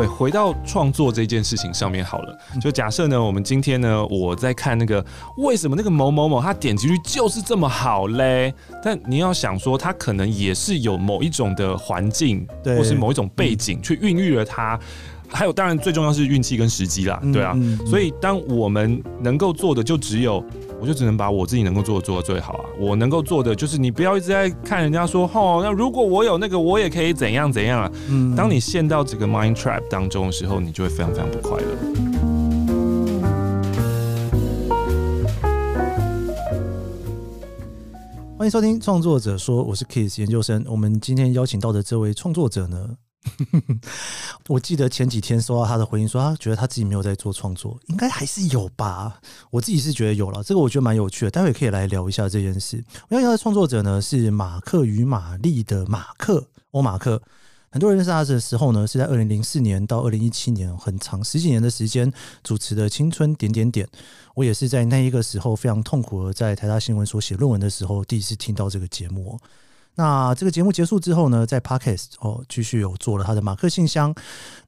对，回到创作这件事情上面好了。就假设呢，我们今天呢，我在看那个为什么那个某某某他点击率就是这么好嘞？但你要想说，他可能也是有某一种的环境，对，或是某一种背景去孕育了他。还有，当然最重要是运气跟时机啦，对啊。嗯嗯嗯、所以，当我们能够做的，就只有，我就只能把我自己能够做的做到最好啊。我能够做的，就是你不要一直在看人家说，哦，那如果我有那个，我也可以怎样怎样啊。嗯。当你陷到这个 mind trap 当中的时候，你就会非常非常不快乐。欢迎收听创作者说，我是 Kiss 研究生。我们今天邀请到的这位创作者呢？我记得前几天收到他的回应，说他觉得他自己没有在做创作，应该还是有吧？我自己是觉得有了，这个我觉得蛮有趣的，待会可以来聊一下这件事。我要聊的创作者呢是马克与玛丽的马克欧马克，很多人认识他的时候呢是在二零零四年到二零一七年，很长十几年的时间主持的青春点点点。我也是在那一个时候非常痛苦的在台大新闻所写论文的时候，第一次听到这个节目。那这个节目结束之后呢，在 Podcast 哦继续有做了他的马克信箱。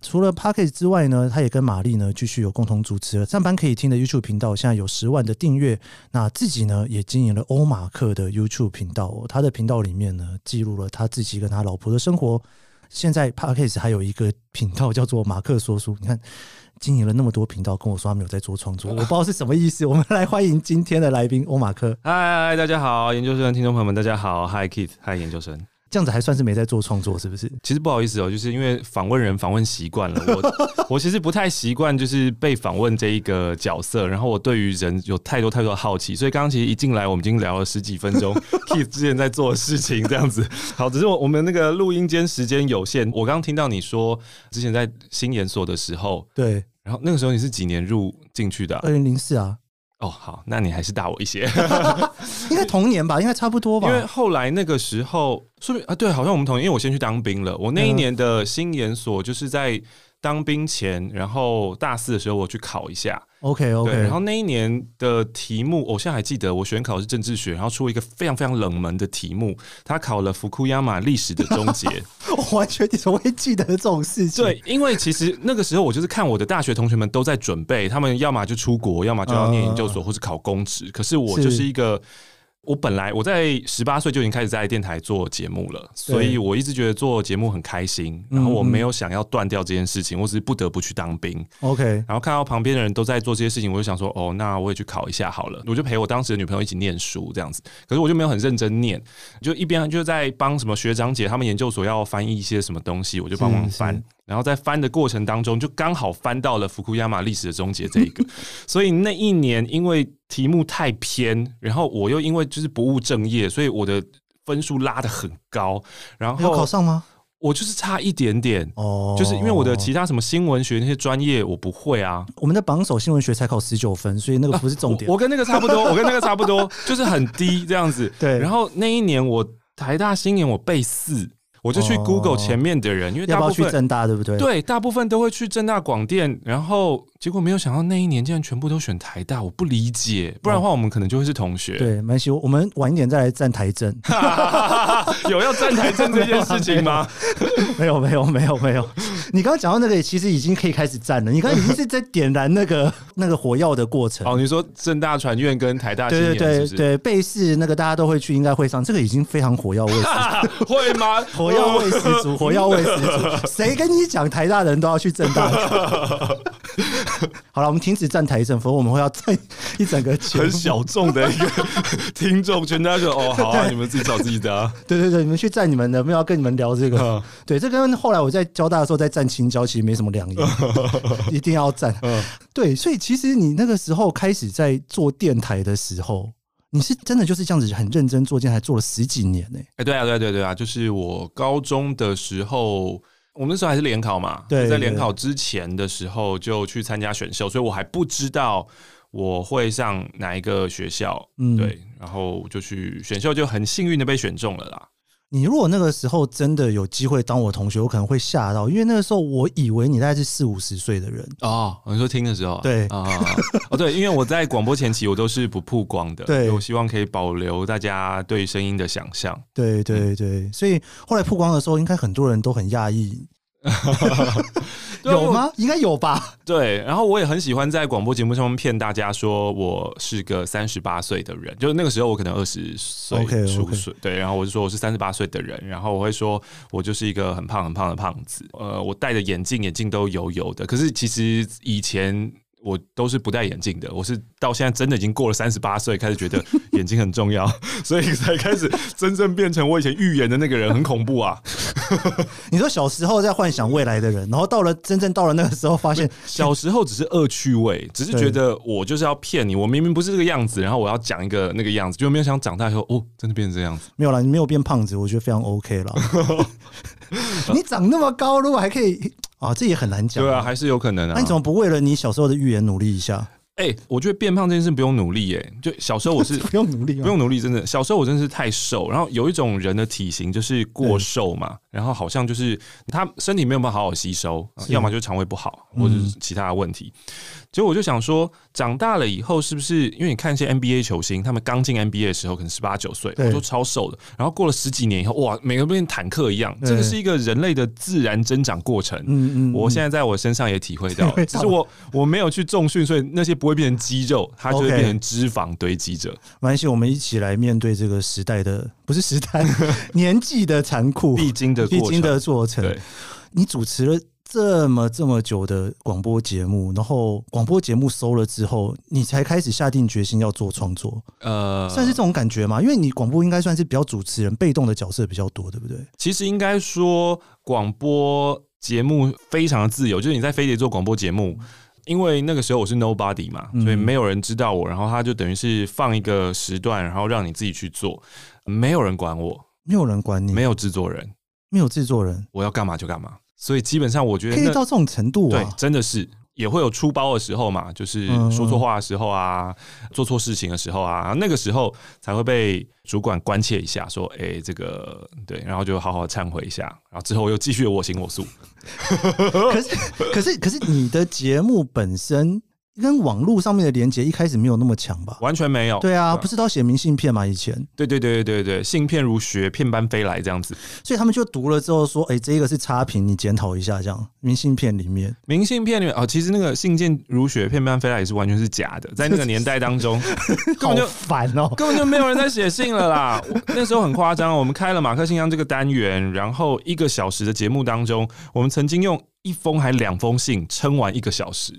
除了 Podcast 之外呢，他也跟玛丽呢继续有共同主持了上班可以听的 YouTube 频道，现在有十万的订阅。那自己呢也经营了欧马克的 YouTube 频道，哦，他的频道里面呢记录了他自己跟他老婆的生活。现在 Podcast 还有一个频道叫做马克说书，你看。经营了那么多频道，跟我说他们有在做创作，我不知道是什么意思。我们来欢迎今天的来宾欧马克。嗨，大家好，研究生听众朋友们，大家好。Hi Keith，嗨，研究生。这样子还算是没在做创作，是不是？其实不好意思哦，就是因为访问人访问习惯了，我 我其实不太习惯就是被访问这一个角色，然后我对于人有太多太多的好奇，所以刚刚其实一进来我们已经聊了十几分钟 Keith 之前在做的事情这样子。好，只是我我们那个录音间时间有限，我刚刚听到你说之前在新研所的时候，对。然后那个时候你是几年入进去的？二零零四啊。哦，好，那你还是大我一些，应该同年吧，应该差不多吧。因为后来那个时候，说明啊，对，好像我们同年，因为我先去当兵了。我那一年的新研所就是在。当兵前，然后大四的时候我去考一下，OK OK，然后那一年的题目，我现在还记得，我选考是政治学，然后出了一个非常非常冷门的题目，他考了福库亚马历史的终结，我完全你怎么会记得这种事情？对，因为其实那个时候我就是看我的大学同学们都在准备，他们要么就出国，要么就要念研究所或是考公职，可是我就是一个。我本来我在十八岁就已经开始在电台做节目了，所以我一直觉得做节目很开心。然后我没有想要断掉这件事情，我只是不得不去当兵。OK，然后看到旁边的人都在做这些事情，我就想说，哦，那我也去考一下好了。我就陪我当时的女朋友一起念书这样子，可是我就没有很认真念，就一边就在帮什么学长姐他们研究所要翻译一些什么东西，我就帮忙翻。然后在翻的过程当中，就刚好翻到了福库亚马历史的终结这一个，所以那一年因为题目太偏，然后我又因为就是不务正业，所以我的分数拉得很高。然后有考上吗？我就是差一点点哦，就是因为我的其他什么新闻学那些专业我不会啊。我们的榜首新闻学才考十九分，所以那个不是重点。我，我跟那个差不多，我跟那个差不多，就是很低这样子。对，然后那一年我台大新年我背四。我就去 Google 前面的人，因为大部分去政大对不对？对，大部分都会去正大广电，然后结果没有想到那一年竟然全部都选台大，我不理解。不然的话，我们可能就会是同学。对，没关系，我们晚一点再来站台政。有要站台政这件事情吗？没有，没有，没有，没有。你刚刚讲到那个，其实已经可以开始站了。你刚刚已经是在点燃那个 那个火药的过程。哦，你说正大传院跟台大新研是不是？对对对，背试那个大家都会去，应该会上。这个已经非常火药味。会吗？火药味十足，火药味十足。谁跟你讲台大人都要去正大？好了，我们停止站台政，否则我们会要站 一整个很小众的一个听众群。大家说哦，好啊，你们自己找自己的啊。对对对，你们去站你们的，没有要跟你们聊这个。嗯、对，这跟后来我在交大的时候在站青椒其实没什么两样，一定要站。嗯、对，所以其实你那个时候开始在做电台的时候。你是真的就是这样子很认真做，电台做了十几年呢？哎，对啊，对对对啊，就是我高中的时候，我们那时候还是联考嘛，对，在联考之前的时候就去参加选秀，所以我还不知道我会上哪一个学校，嗯，对，然后就去选秀，就很幸运的被选中了啦。你如果那个时候真的有机会当我同学，我可能会吓到，因为那个时候我以为你大概是四五十岁的人哦。你说听的时候，对啊，哦对，因为我在广播前期我都是不曝光的，对，我希望可以保留大家对声音的想象。对对对，所以后来曝光的时候，应该很多人都很讶异。有吗？应该有吧。对，然后我也很喜欢在广播节目上面骗大家说我是个三十八岁的人，就是那个时候我可能二十岁出岁，okay, okay. 对，然后我就说我是三十八岁的人，然后我会说我就是一个很胖很胖的胖子，呃，我戴的眼镜眼镜都油油的，可是其实以前。我都是不戴眼镜的，我是到现在真的已经过了三十八岁，开始觉得 眼睛很重要，所以才开始真正变成我以前预言的那个人，很恐怖啊！你说小时候在幻想未来的人，然后到了真正到了那个时候，发现小时候只是恶趣味，只是觉得我就是要骗你，我明明不是这个样子，然后我要讲一个那个样子，就没有想长大以后哦，真的变成这样子。没有啦，你没有变胖子，我觉得非常 OK 了。你长那么高，如果还可以。啊，这也很难讲。对啊，还是有可能啊。那你怎么不为了你小时候的预言努力一下？哎、欸，我觉得变胖这件事不用努力，哎，就小时候我是 不用努力，不用努力，真的。小时候我真的是太瘦，然后有一种人的体型就是过瘦嘛，然后好像就是他身体没有办法好好吸收，要么就是肠胃不好，或者是其他的问题。结果我就想说，长大了以后是不是因为你看一些 NBA 球星，他们刚进 NBA 的时候可能十八九岁，都超瘦的，然后过了十几年以后，哇，每个人变坦克一样。这个是一个人类的自然增长过程。嗯嗯，我现在在我身上也体会到，只是我我没有去重训，所以那些不会变成肌肉，它就会变成脂肪堆积着。没关系，我们一起来面对这个时代的，不是时代，年纪的残酷，必经的必经的过程。对，你主持了。这么这么久的广播节目，然后广播节目收了之后，你才开始下定决心要做创作，呃，算是这种感觉吗？因为你广播应该算是比较主持人被动的角色比较多，对不对？其实应该说，广播节目非常的自由，就是你在飞碟做广播节目，因为那个时候我是 nobody 嘛，所以没有人知道我，然后他就等于是放一个时段，然后让你自己去做，没有人管我，没有人管你，没有制作人，没有制作人，我要干嘛就干嘛。所以基本上，我觉得可以到这种程度啊，对，真的是也会有出包的时候嘛，就是说错话的时候啊，做错事情的时候啊，那个时候才会被主管关切一下，说，哎，这个对，然后就好好忏悔一下，然后之后又继续我行我素。可是，可是，可是，你的节目本身。跟网络上面的连接一开始没有那么强吧？完全没有。对啊，不是都要写明信片吗？以前。对对对对对对，信片如雪片般飞来这样子。所以他们就读了之后说：“哎、欸，这个是差评，你检讨一下。”这样，明信片里面，明信片里面哦，其实那个信件如雪片般飞来也是完全是假的，在那个年代当中，根本就烦哦，根本就没有人在写信了啦。那时候很夸张，我们开了马克信箱这个单元，然后一个小时的节目当中，我们曾经用一封还两封信撑完一个小时。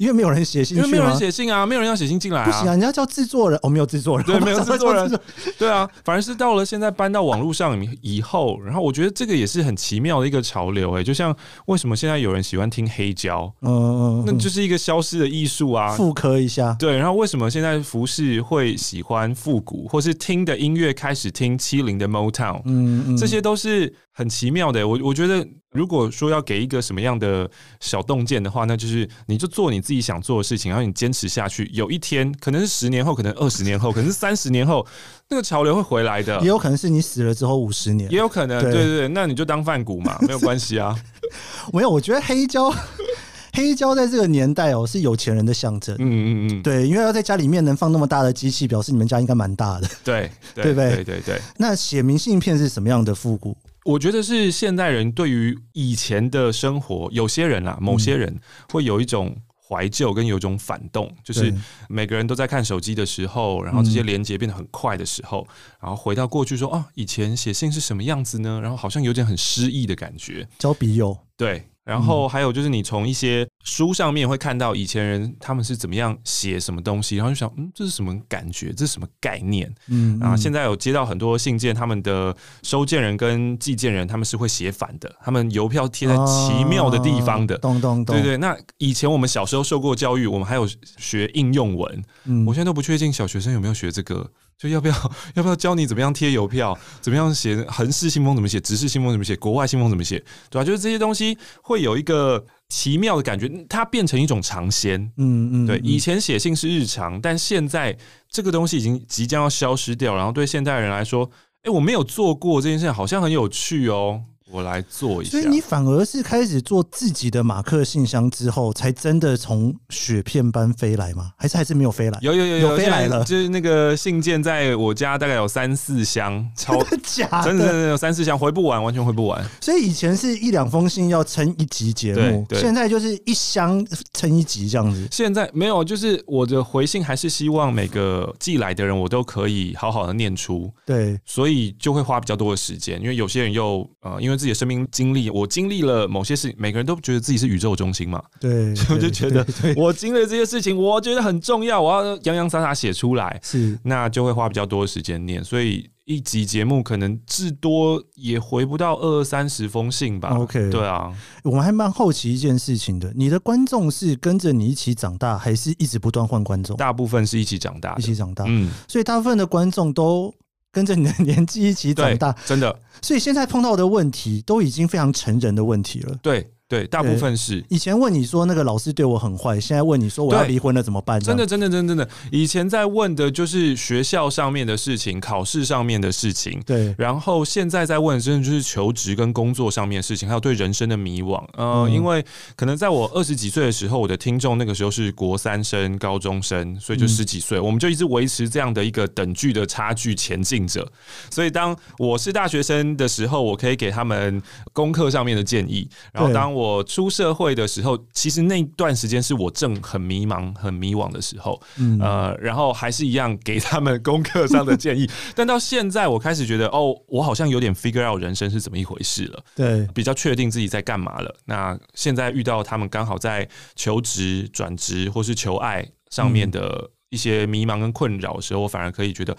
因为没有人写信，因为没有人写信啊，没有人要写信进来啊。不行啊，人家叫制作人，哦，没有制作人，对，没有制作人，对啊，反而是到了现在搬到网络上以后，然后我觉得这个也是很奇妙的一个潮流，哎，就像为什么现在有人喜欢听黑胶，嗯嗯，那就是一个消失的艺术啊，复刻一下，对，然后为什么现在服饰会喜欢复古，或是听的音乐开始听七零的 Motown，嗯嗯，这些都是很奇妙的，我我觉得。如果说要给一个什么样的小洞见的话，那就是你就做你自己想做的事情，然后你坚持下去，有一天可能是十年后，可能二十年后，可能是三十年后，那个潮流会回来的。也有可能是你死了之后五十年，也有可能。对对对，那你就当饭谷嘛，没有关系啊。没有，我觉得黑胶，黑胶在这个年代哦，是有钱人的象征。嗯嗯嗯，对，因为要在家里面能放那么大的机器，表示你们家应该蛮大的。对，对，对不对？对对对。那写明信片是什么样的复古？我觉得是现代人对于以前的生活，有些人啊，某些人会有一种怀旧，跟有一种反动，就是每个人都在看手机的时候，然后这些连接变得很快的时候，然后回到过去说，啊，以前写信是什么样子呢？然后好像有点很诗意的感觉，交笔友，对。然后还有就是，你从一些书上面会看到以前人他们是怎么样写什么东西，然后就想，嗯，这是什么感觉？这是什么概念？嗯，然后现在有接到很多信件，他们的收件人跟寄件人他们是会写反的，他们邮票贴在奇妙的地方的。咚咚咚。对对，那以前我们小时候受过教育，我们还有学应用文，嗯，我现在都不确定小学生有没有学这个。就要不要 要不要教你怎么样贴邮票，怎么样写横式信封怎么写，直式信封怎么写，国外信封怎么写，对吧？就是这些东西会有一个奇妙的感觉，它变成一种尝鲜。嗯嗯，对。以前写信是日常，但现在这个东西已经即将要消失掉。然后对现代人来说，哎，我没有做过这件事情，好像很有趣哦。我来做一下。所以你反而是开始做自己的马克信箱之后，才真的从雪片般飞来吗？还是还是没有飞来？有有有有，有飞来了，就是那个信件在我家大概有三四箱，超 真的假的？真的真的有三四箱，回不完，完全回不完。所以以前是一两封信要撑一集节目，现在就是一箱撑一集这样子。现在没有，就是我的回信还是希望每个寄来的人我都可以好好的念出。对，所以就会花比较多的时间，因为有些人又呃，因为自己的生命经历，我经历了某些事情，每个人都觉得自己是宇宙中心嘛。对，所以我就觉得我经历这些事情，我觉得很重要，我要洋洋洒洒写出来。是，那就会花比较多的时间念，所以一集节目可能至多也回不到二三十封信吧。OK，对啊，我们还蛮好奇一件事情的，你的观众是跟着你一起长大，还是一直不断换观众？大部分是一起长大，一起长大。嗯，所以大部分的观众都。跟着你的年纪一起长大，真的，所以现在碰到的问题都已经非常成人的问题了。对。对，大部分是以前问你说那个老师对我很坏，现在问你说我要离婚了怎么办？真的，真的，真的，真的，以前在问的就是学校上面的事情，考试上面的事情。对，然后现在在问真的就是求职跟工作上面的事情，还有对人生的迷惘。呃，嗯、因为可能在我二十几岁的时候，我的听众那个时候是国三生、高中生，所以就十几岁，嗯、我们就一直维持这样的一个等距的差距前进着。所以当我是大学生的时候，我可以给他们功课上面的建议，然后当我出社会的时候，其实那段时间是我正很迷茫、很迷惘的时候，嗯、呃，然后还是一样给他们功课上的建议。但到现在，我开始觉得，哦，我好像有点 figure out 人生是怎么一回事了，对，比较确定自己在干嘛了。那现在遇到他们刚好在求职、转职或是求爱上面的一些迷茫跟困扰的时候，我反而可以觉得，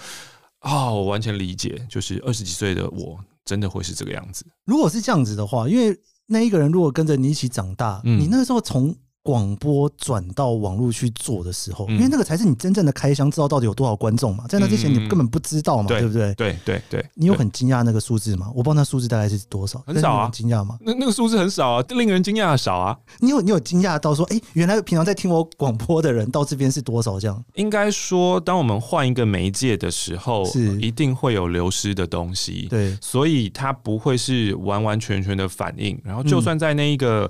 哦，我完全理解，就是二十几岁的我真的会是这个样子。如果是这样子的话，因为。那一个人如果跟着你一起长大，嗯、你那个时候从广播转到网络去做的时候，因为那个才是你真正的开箱，知道到底有多少观众嘛。在那之前你根本不知道嘛，对不对？对对对。你有很惊讶那个数字吗？我不知道那数字大概是多少，很少啊。惊讶吗？那那个数字很少啊，令人惊讶的少啊。你有你有惊讶到说，哎，原来平常在听我广播的人到这边是多少？这样应该说，当我们换一个媒介的时候，是一定会有流失的东西。对，所以它不会是完完全全的反应。然后，就算在那一个。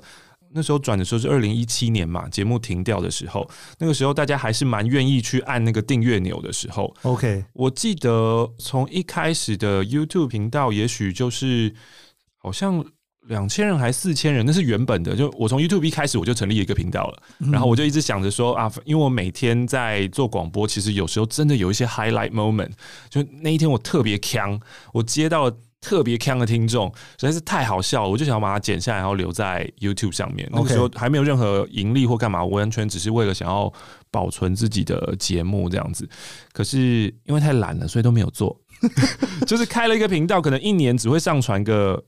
那时候转的时候是二零一七年嘛，节目停掉的时候，那个时候大家还是蛮愿意去按那个订阅钮的时候。OK，我记得从一开始的 YouTube 频道，也许就是好像两千人还四千人，那是原本的。就我从 YouTube 一开始我就成立一个频道了，然后我就一直想着说啊，因为我每天在做广播，其实有时候真的有一些 highlight moment，就那一天我特别强，我接到了。特别强的听众实在是太好笑了，我就想要把它剪下来，然后留在 YouTube 上面。那个时候还没有任何盈利或干嘛，我完全只是为了想要保存自己的节目这样子。可是因为太懒了，所以都没有做。就是开了一个频道，可能一年只会上传个。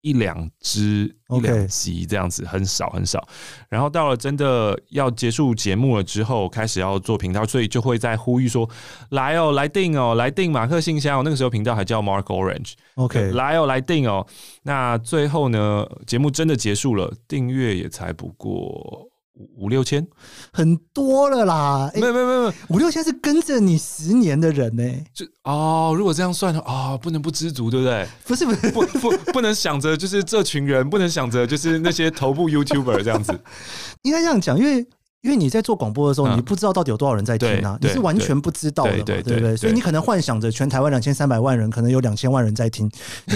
一两支、一两集这样子，很少很少。然后到了真的要结束节目了之后，开始要做频道，所以就会在呼吁说：“来哦，来订哦，来订马克信箱哦。”那个时候频道还叫 Mark Orange。OK，来哦，来订哦。那最后呢，节目真的结束了，订阅也才不过。五六千，很多了啦！没有没有没有，五六千是跟着你十年的人呢、欸。就哦，如果这样算的话，哦，不能不知足，对不对？不是不是不不不能想着就是这群人，不能想着就是那些头部 YouTuber 这样子。应该这样讲，因为。因为你在做广播的时候，你不知道到底有多少人在听啊，你是完全不知道的嘛，对不对？所以你可能幻想着全台湾两千三百万人，可能有两千万人在听。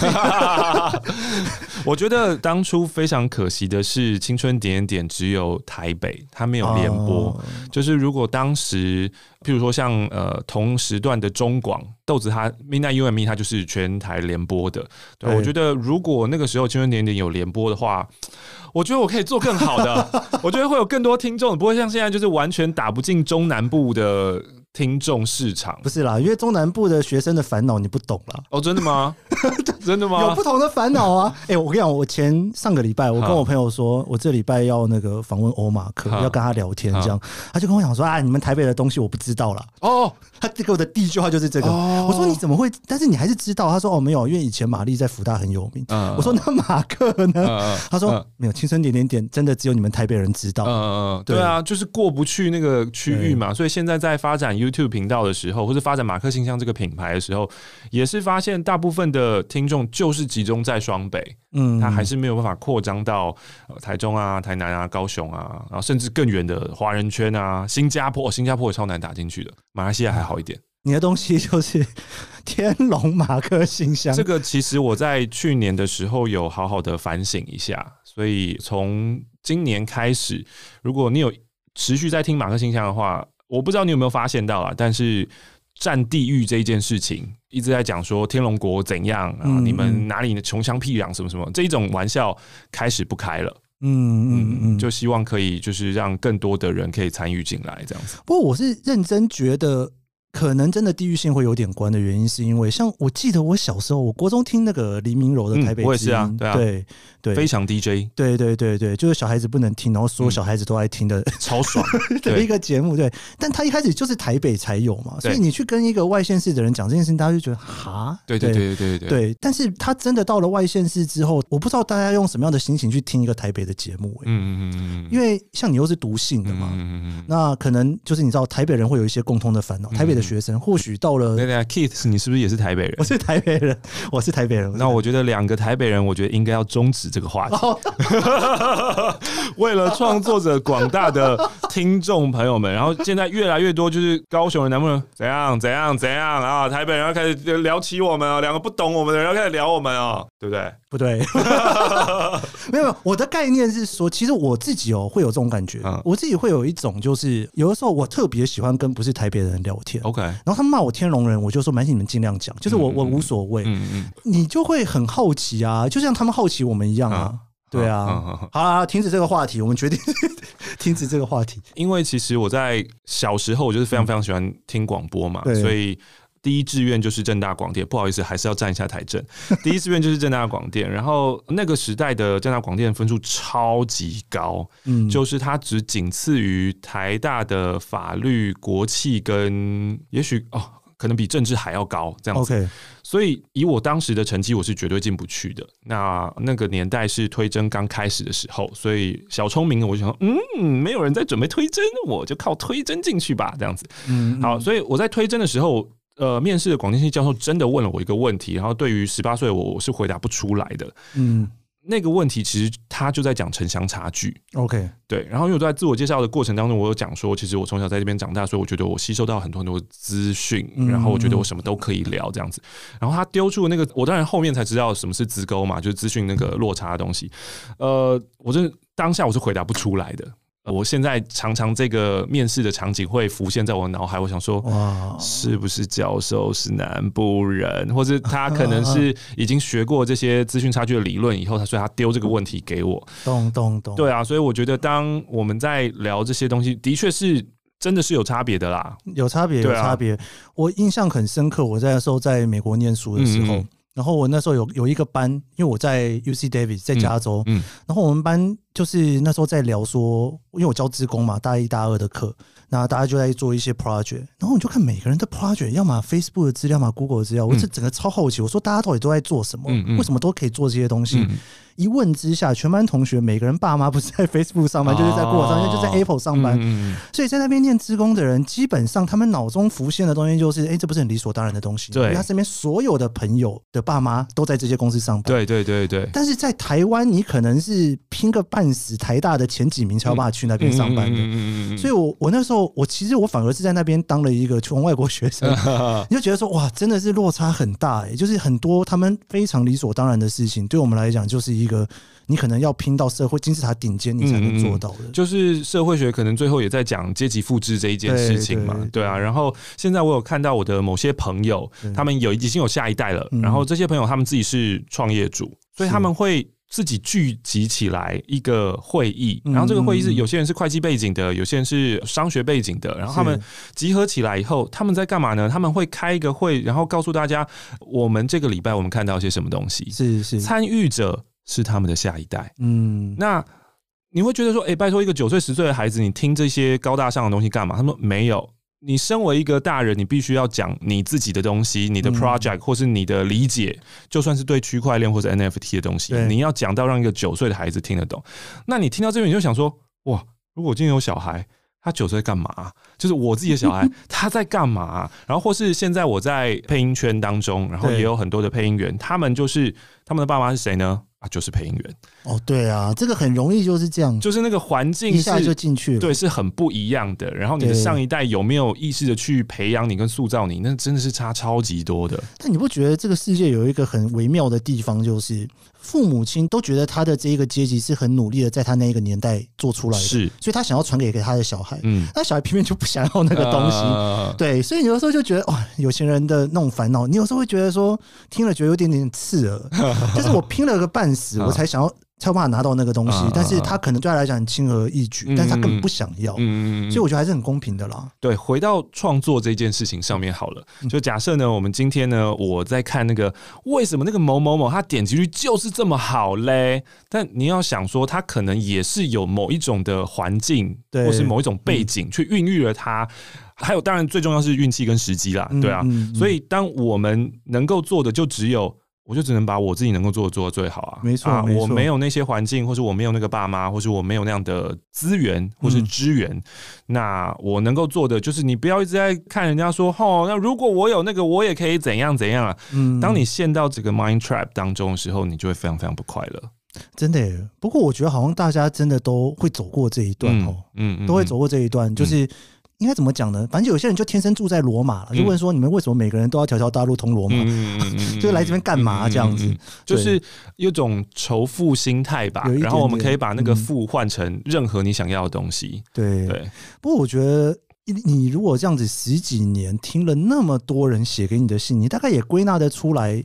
我觉得当初非常可惜的是，青春点点点只有台北，它没有联播。就是如果当时，譬如说像呃同时段的中广豆子，它 Midnight You and Me，它就是全台联播的。对，我觉得如果那个时候青春点点点有联播的话。我觉得我可以做更好的，我觉得会有更多听众，不会像现在就是完全打不进中南部的。听众市场不是啦，因为中南部的学生的烦恼你不懂啦。哦，真的吗？真的吗？有不同的烦恼啊！哎、欸，我跟你讲，我前上个礼拜，我跟我朋友说，我这礼拜要那个访问欧马克，要跟他聊天，这样，他就跟我讲说啊，你们台北的东西我不知道啦。哦，他给我的第一句话就是这个。我说你怎么会？但是你还是知道？他说哦，没有，因为以前玛丽在福大很有名。我说那马克呢？他说没有，青春点点点真的只有你们台北人知道。嗯嗯，对啊，就是过不去那个区域嘛，所以现在在发展。YouTube 频道的时候，或者发展马克信箱这个品牌的时候，也是发现大部分的听众众就是集中在双北，嗯，他还是没有办法扩张到台中啊、台南啊、高雄啊，然后甚至更远的华人圈啊，新加坡，新加坡也超难打进去的，马来西亚还好一点。你的东西就是 天龙马克信箱，这个其实我在去年的时候有好好的反省一下，所以从今年开始，如果你有持续在听马克信箱的话，我不知道你有没有发现到啊，但是战地狱这一件事情一直在讲说天龙国怎样啊，你们哪里的穷乡僻壤什么什么这一种玩笑开始不开了，嗯嗯嗯，就希望可以就是让更多的人可以参与进来这样子。不过我是认真觉得。可能真的地域性会有点关的原因，是因为像我记得我小时候，我国中听那个黎明柔的台北我也是啊，对啊，对对，非常 DJ，对对对对，就是小孩子不能听，然后所有小孩子都爱听的，超爽 的一个节目，对。但他一开始就是台北才有嘛，所以你去跟一个外县市的人讲这件事情，大家就觉得哈，对对对。对对对。但是他真的到了外县市之后，我不知道大家用什么样的心情去听一个台北的节目，嗯嗯嗯，因为像你又是读信的嘛，嗯嗯，那可能就是你知道台北人会有一些共通的烦恼，台北的学生或许。到了，对对，Keith，你是不是也是台北人？我是台北人，我是台北人。那我觉得两个台北人，我觉得应该要终止这个话题。为了创作者广大的听众朋友们，然后现在越来越多就是高雄人，能不能怎样怎样怎样啊？台北人要开始聊起我们啊，两个不懂我们的人要开始聊我们啊，对不对？不对，没有，我的概念是说，其实我自己哦会有这种感觉，我自己会有一种，就是有的时候我特别喜欢跟不是台北人聊天，OK，然后他们骂我天龙人，我就说，没事，你们尽量讲，就是我我无所谓，嗯嗯，你就会很好奇啊，就像他们好奇我们一样啊，对啊，好啊，停止这个话题，我们决定 停止这个话题，因为其实我在小时候我就是非常非常喜欢听广播嘛，所以。第一志愿就是正大广电，不好意思，还是要站一下台政。第一志愿就是正大广电，然后那个时代的正大广电分数超级高，嗯，就是它只仅次于台大的法律、国企跟也许哦，可能比政治还要高这样子。Okay. 所以以我当时的成绩，我是绝对进不去的。那那个年代是推甄刚开始的时候，所以小聪明，我就想，嗯，没有人在准备推甄，我就靠推甄进去吧，这样子。嗯，好，所以我在推甄的时候。呃，面试的广电系教授真的问了我一个问题，然后对于十八岁我我是回答不出来的。嗯，那个问题其实他就在讲城乡差距。OK，对。然后因为我在自我介绍的过程当中，我有讲说，其实我从小在这边长大，所以我觉得我吸收到很多很多资讯，然后我觉得我什么都可以聊这样子。然后他丢出的那个，我当然后面才知道什么是资沟嘛，就是资讯那个落差的东西。呃，我这当下我是回答不出来的。我现在常常这个面试的场景会浮现在我脑海，我想说，哇，是不是教授是南部人，或者他可能 是已经学过这些资讯差距的理论以后，他所以他丢这个问题给我。咚咚咚。对啊，所以我觉得当我们在聊这些东西，的确是真的是有差别的啦，有差别，有差别。我印象很深刻，我在那时候在美国念书的时候，然后我那时候有有一个班，因为我在 UC Davis 在加州，嗯然后我们班。就是那时候在聊说，因为我教职工嘛，大一、大二的课，那大家就在做一些 project，然后你就看每个人的 project，要么 Facebook 的资料嘛，Google 的资料，我是整个超好奇，我说大家到底都在做什么？为什么都可以做这些东西？一问之下，全班同学每个人爸妈不是在 Facebook 上班，就是在 Google 上班，就在 Apple 上班，所以在那边念职工的人，基本上他们脑中浮现的东西就是，哎，这不是很理所当然的东西？对，因为他身边所有的朋友的爸妈都在这些公司上班。对对对对。但是在台湾，你可能是拼个半。半死台大的前几名才有办法去那边上班的，所以我我那时候我其实我反而是在那边当了一个穷外国学生，你就觉得说哇，真的是落差很大哎，就是很多他们非常理所当然的事情，对我们来讲就是一个你可能要拼到社会金字塔顶尖你才能做到的，就是社会学可能最后也在讲阶级复制这一件事情嘛，对啊。然后现在我有看到我的某些朋友，他们有已经有下一代了，然后这些朋友他们自己是创业主，所以他们会。自己聚集起来一个会议，然后这个会议是有些人是会计背景的，有些人是商学背景的，然后他们集合起来以后，他们在干嘛呢？他们会开一个会，然后告诉大家，我们这个礼拜我们看到些什么东西。是是，参与者是他们的下一代。嗯，那你会觉得说，哎，拜托一个九岁十岁的孩子，你听这些高大上的东西干嘛？他们说没有。你身为一个大人，你必须要讲你自己的东西，你的 project 或是你的理解，就算是对区块链或者 NFT 的东西，你要讲到让一个九岁的孩子听得懂。那你听到这边，你就想说，哇，如果我今天有小孩，他九岁干嘛？就是我自己的小孩，他在干嘛？然后或是现在我在配音圈当中，然后也有很多的配音员，他们就是他们的爸妈是谁呢？啊，就是配音员哦，对啊，这个很容易就是这样，就是那个环境一下就进去了，对，是很不一样的。然后你的上一代有没有意识的去培养你跟塑造你，那真的是差超级多的。但你不觉得这个世界有一个很微妙的地方，就是父母亲都觉得他的这一个阶级是很努力的，在他那一个年代做出来的，是，所以他想要传给给他的小孩，嗯，那小孩偏偏就不想要那个东西，呃、对，所以你有时候就觉得哇，有钱人的那种烦恼，你有时候会觉得说，听了觉得有点点刺耳，就是我拼了个半死，我才想要。才有办法拿到那个东西，但是他可能对他来讲很轻而易举，但是他根本不想要，所以我觉得还是很公平的啦。对，回到创作这件事情上面好了，就假设呢，我们今天呢，我在看那个为什么那个某某某他点击率就是这么好嘞？但你要想说，他可能也是有某一种的环境，或是某一种背景去孕育了他，还有当然最重要是运气跟时机啦，对啊。所以当我们能够做的就只有。我就只能把我自己能够做的做到最好啊，没错，啊，我没有那些环境，或是我没有那个爸妈，或是我没有那样的资源或是支援，嗯，那我能够做的就是你不要一直在看人家说，哦，那如果我有那个，我也可以怎样怎样啊。嗯，当你陷到这个 mind trap 当中的时候，你就会非常非常不快乐。真的耶，不过我觉得好像大家真的都会走过这一段哦，嗯，嗯，都会走过这一段，就是。应该怎么讲呢？反正有些人就天生住在罗马了，就问说：你们为什么每个人都要条条大路通罗马？嗯、就来这边干嘛？这样子，就是有种仇富心态吧。然后我们可以把那个富换成任何你想要的东西。对对。不过我觉得，你如果这样子十几年听了那么多人写给你的信，你大概也归纳得出来。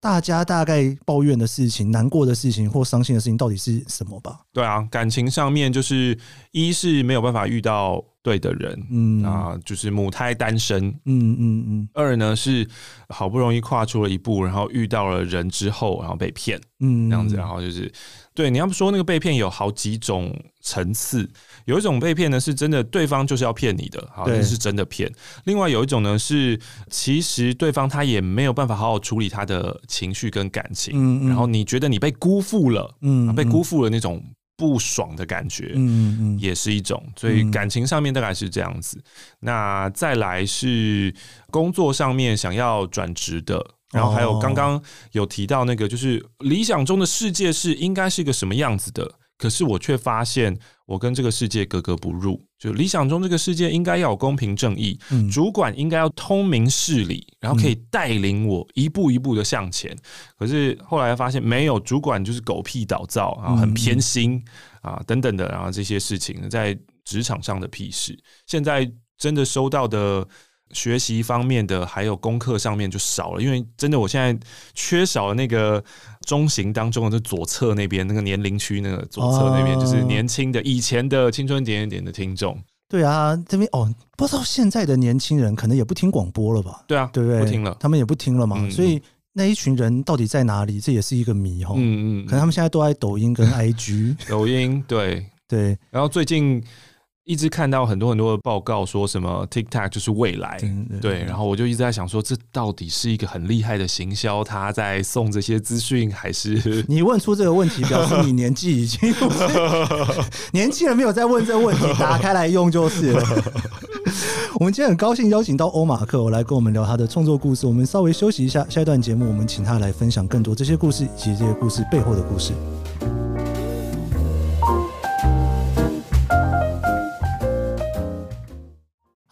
大家大概抱怨的事情、难过的事情或伤心的事情到底是什么吧？对啊，感情上面就是一是没有办法遇到对的人，嗯啊，就是母胎单身，嗯嗯嗯。二呢是好不容易跨出了一步，然后遇到了人之后，然后被骗，嗯，这样子，然后就是。对，你要不说那个被骗有好几种层次，有一种被骗呢是真的，对方就是要骗你的，好，这是真的骗。另外有一种呢是，其实对方他也没有办法好好处理他的情绪跟感情，嗯嗯，然后你觉得你被辜负了，嗯，被辜负了那种不爽的感觉，嗯嗯，也是一种。所以感情上面大概是这样子。那再来是工作上面想要转职的。然后还有刚刚有提到那个，就是理想中的世界是应该是一个什么样子的，可是我却发现我跟这个世界格格不入。就理想中这个世界应该要有公平正义，主管应该要通明事理，然后可以带领我一步一步的向前。可是后来发现没有，主管就是狗屁倒灶啊，很偏心啊等等的，然后这些事情在职场上的屁事。现在真的收到的。学习方面的还有功课上面就少了，因为真的我现在缺少了那个中型当中的这左侧那边那个年龄区那个左侧那边，就是年轻的以前的青春点点点的听众。对啊，这边哦，不知道现在的年轻人可能也不听广播了吧？对啊，对不对？不听了，他们也不听了嘛。嗯、所以那一群人到底在哪里？这也是一个谜哈。嗯嗯，可能他们现在都在抖音跟 IG。抖音对对，然后最近。一直看到很多很多的报告，说什么 TikTok 就是未来，对，然后我就一直在想说，这到底是一个很厉害的行销，他在送这些资讯，还是 你问出这个问题，表示你年纪已经 年轻人没有在问这个问题，打开来用就是了。我们今天很高兴邀请到欧马克来跟我们聊他的创作故事。我们稍微休息一下，下一段节目我们请他来分享更多这些故事以及这些故事背后的故事。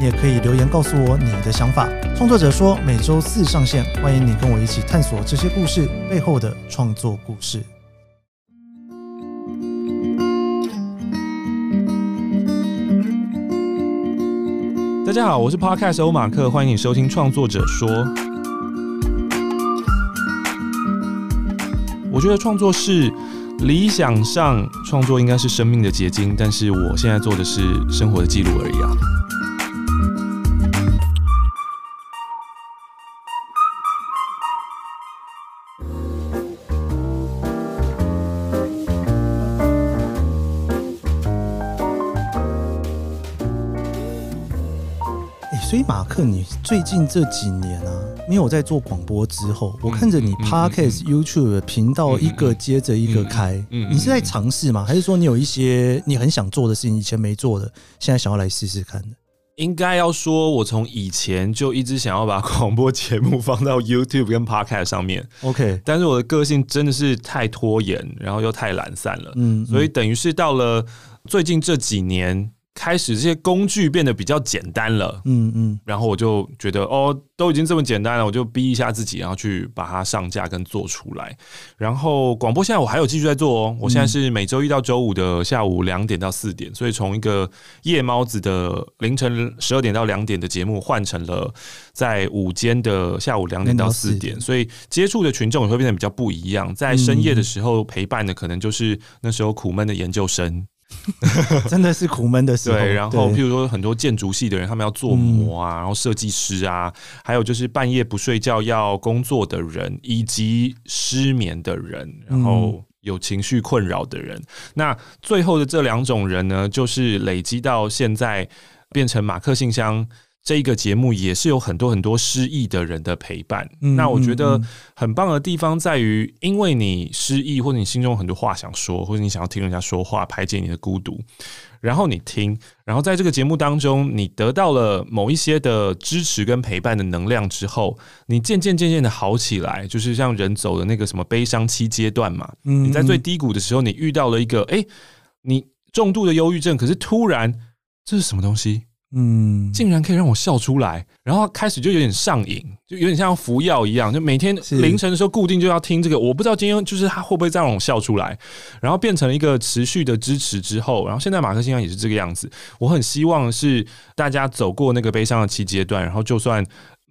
也可以留言告诉我你的想法。创作者说，每周四上线，欢迎你跟我一起探索这些故事背后的创作故事。大家好，我是 Podcast 欧马克，欢迎你收听创作者说。我觉得创作是理想上，创作应该是生命的结晶，但是我现在做的是生活的记录而已啊。所以马克，你最近这几年啊，没有在做广播之后，我看着你 Podcast、YouTube 频道一个接着一个开，嗯你是在尝试吗？还是说你有一些你很想做的事情，以前没做的，现在想要来试试看的？应该要说，我从以前就一直想要把广播节目放到 YouTube 跟 Podcast 上面。OK，但是我的个性真的是太拖延，然后又太懒散了。嗯，所以等于是到了最近这几年。开始这些工具变得比较简单了，嗯嗯，然后我就觉得哦，都已经这么简单了，我就逼一下自己，然后去把它上架跟做出来。然后广播现在我还有继续在做哦，我现在是每周一到周五的下午两点到四点，所以从一个夜猫子的凌晨十二点到两点的节目，换成了在午间的下午两点到四点，所以接触的群众也会变得比较不一样。在深夜的时候陪伴的可能就是那时候苦闷的研究生。真的是苦闷的时候。对，然后譬如说很多建筑系的人，他们要做模啊，然后设计师啊，还有就是半夜不睡觉要工作的人，以及失眠的人，然后有情绪困扰的人。那最后的这两种人呢，就是累积到现在变成马克信箱。这一个节目也是有很多很多失意的人的陪伴。嗯、那我觉得很棒的地方在于，因为你失意，或者你心中有很多话想说，或者你想要听人家说话，排解你的孤独，然后你听，然后在这个节目当中，你得到了某一些的支持跟陪伴的能量之后，你渐渐渐渐的好起来，就是像人走的那个什么悲伤期阶段嘛。你在最低谷的时候，你遇到了一个，哎，你重度的忧郁症，可是突然这是什么东西？嗯，竟然可以让我笑出来，然后开始就有点上瘾，就有点像服药一样，就每天凌晨的时候固定就要听这个。我不知道今天就是他会不会再让我笑出来，然后变成了一个持续的支持之后，然后现在马克信箱也是这个样子。我很希望是大家走过那个悲伤的期阶段，然后就算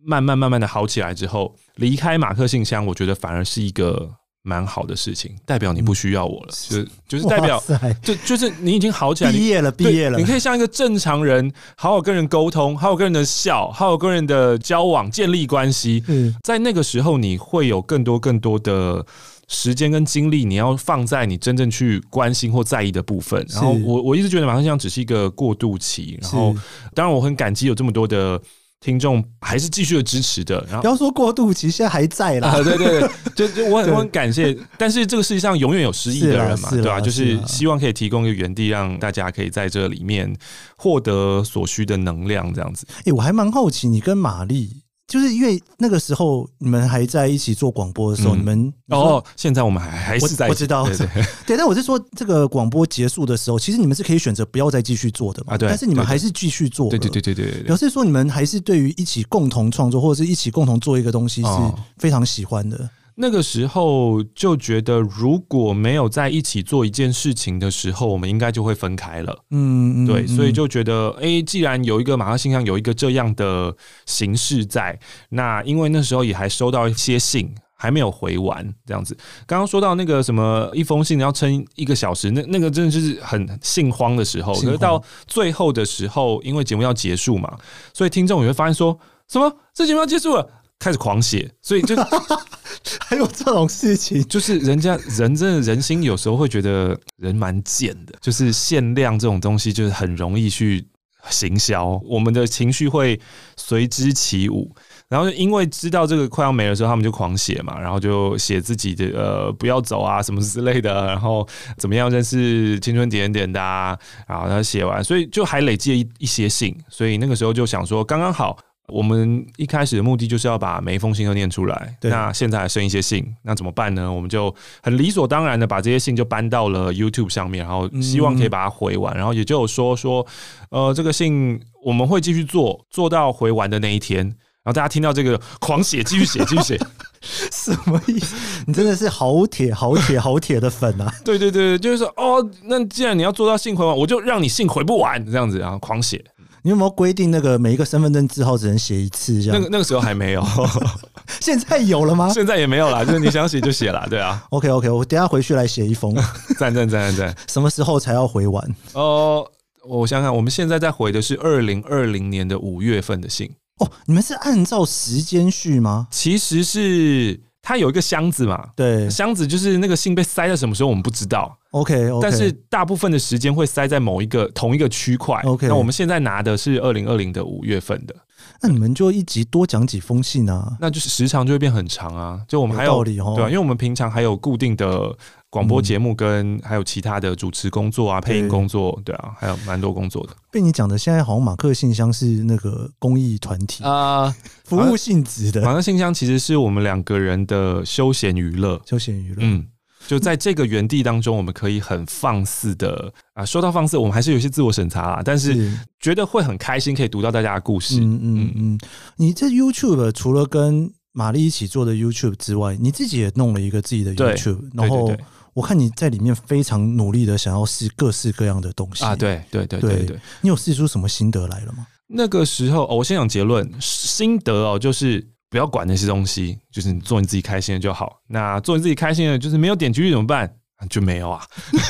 慢慢慢慢的好起来之后，离开马克信箱，我觉得反而是一个。蛮好的事情，代表你不需要我了，嗯、就就是代表，就就是你已经好起来，毕业了，毕业了，你可以像一个正常人，好好跟人沟通，好好跟人的笑，好好跟人的交往，建立关系。嗯，在那个时候，你会有更多更多的时间跟精力，你要放在你真正去关心或在意的部分。然后我我一直觉得马克信箱只是一个过渡期，然后当然我很感激有这么多的。听众还是继续的支持的，然后不要说过度，其实，现在还在啦。啊、对对对，就就我很我很感谢，但是这个世界上永远有失意的人嘛，对吧？就是希望可以提供一个原地，让大家可以在这里面获得所需的能量，这样子。哎、欸，我还蛮好奇，你跟玛丽。就是因为那个时候你们还在一起做广播的时候，嗯、你们哦，现在我们还还是在一起，我知道，对，对，对，对，但我是说，这个广播结束的时候，其实你们是可以选择不要再继续做的嘛？啊，对，但是你们还是继续做，对对对对对，对，表示说你们还是对于一起共同创作或者是一起共同做一个东西是非常喜欢的。那个时候就觉得，如果没有在一起做一件事情的时候，我们应该就会分开了。嗯，对，所以就觉得，哎，既然有一个马克信箱有一个这样的形式在，那因为那时候也还收到一些信，还没有回完，这样子。刚刚说到那个什么一封信要撑一个小时，那那个真的是很信慌的时候。可是到最后的时候，因为节目要结束嘛，所以听众也会发现说什么这节目要结束了。开始狂写，所以就 还有这种事情，就是人家人真的人心有时候会觉得人蛮贱的，就是限量这种东西就是很容易去行销，我们的情绪会随之起舞，然后因为知道这个快要没的时候，他们就狂写嘛，然后就写自己的呃不要走啊什么之类的，然后怎么样认识青春点点的啊，然后他写完，所以就还累积了一一些信，所以那个时候就想说刚刚好。我们一开始的目的就是要把每一封信都念出来。那现在还剩一些信，那怎么办呢？我们就很理所当然的把这些信就搬到了 YouTube 上面，然后希望可以把它回完。然后也就有说说，呃，这个信我们会继续做，做到回完的那一天。然后大家听到这个狂写，继续写，继续写，什么意思？你真的是好铁、好铁、好铁的粉啊！对对对，就是说，哦，那既然你要做到信回完，我就让你信回不完，这样子，然后狂写。你有没有规定那个每一个身份证字号只能写一次？这样？那个那个时候还没有，现在有了吗？现在也没有啦，就是你想写就写啦，对啊。OK OK，我等下回去来写一封。赞赞赞赞！什么时候才要回完？哦，我想想，我们现在在回的是二零二零年的五月份的信。哦，你们是按照时间序吗？其实是它有一个箱子嘛，对，箱子就是那个信被塞在什么时候我们不知道。OK，, okay 但是大部分的时间会塞在某一个同一个区块。OK，那我们现在拿的是二零二零的五月份的，那你们就一集多讲几封信啊，那就是时长就会变很长啊。就我们还有，有道理哦，对啊，因为我们平常还有固定的广播节目，跟还有其他的主持工作啊、配音工作，对啊，还有蛮多工作的。被你讲的，现在好像马克信箱是那个公益团体啊，服务性质的。马克信箱其实是我们两个人的休闲娱乐，休闲娱乐，嗯。就在这个园地当中，我们可以很放肆的啊，说到放肆，我们还是有些自我审查啊，但是觉得会很开心，可以读到大家的故事。嗯嗯嗯。你这 YouTube 除了跟玛丽一起做的 YouTube 之外，你自己也弄了一个自己的 YouTube，然后我看你在里面非常努力的想要试各式各样的东西啊，对对对对对。你有试出什么心得来了吗？那个时候，我先讲结论，心得哦，就是。不要管那些东西，就是你做你自己开心的就好。那做你自己开心的，就是没有点击率怎么办？就没有啊，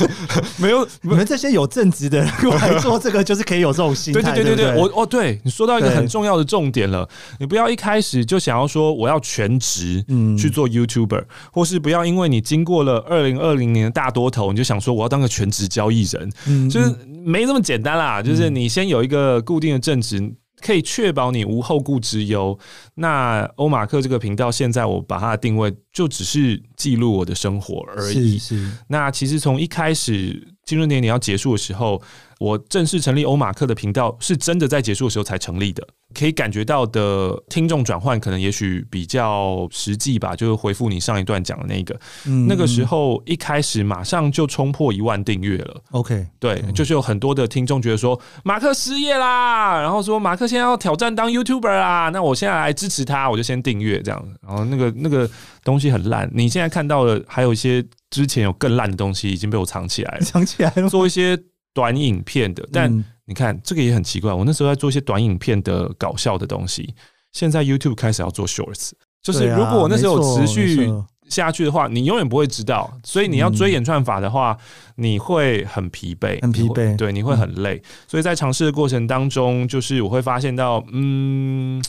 没有。你们这些有正职的人来做这个，就是可以有这种心态。对对对对对，我哦，对你说到一个很重要的重点了。你不要一开始就想要说我要全职去做 YouTuber，或是不要因为你经过了二零二零年的大多头，你就想说我要当个全职交易人，就是没这么简单啦。就是你先有一个固定的正职。可以确保你无后顾之忧。那欧马克这个频道，现在我把它的定位就只是记录我的生活而已。是是。那其实从一开始，进入年底要结束的时候。我正式成立欧马克的频道，是真的在结束的时候才成立的。可以感觉到的听众转换，可能也许比较实际吧。就是回复你上一段讲的那个，嗯，那个时候一开始马上就冲破一万订阅了。OK，对，就是有很多的听众觉得说马克失业啦，然后说马克现在要挑战当 YouTuber 啊，那我现在来支持他，我就先订阅这样。然后那个那个东西很烂，你现在看到的还有一些之前有更烂的东西已经被我藏起来了，藏起来了，做一些。短影片的，但你看这个也很奇怪。我那时候在做一些短影片的搞笑的东西，现在 YouTube 开始要做 Shorts，就是如果我那时候持续下去的话，你永远不会知道。所以你要追演算法的话，你会很疲惫，很疲惫，对，你会很累。所以在尝试的过程当中，就是我会发现到，嗯。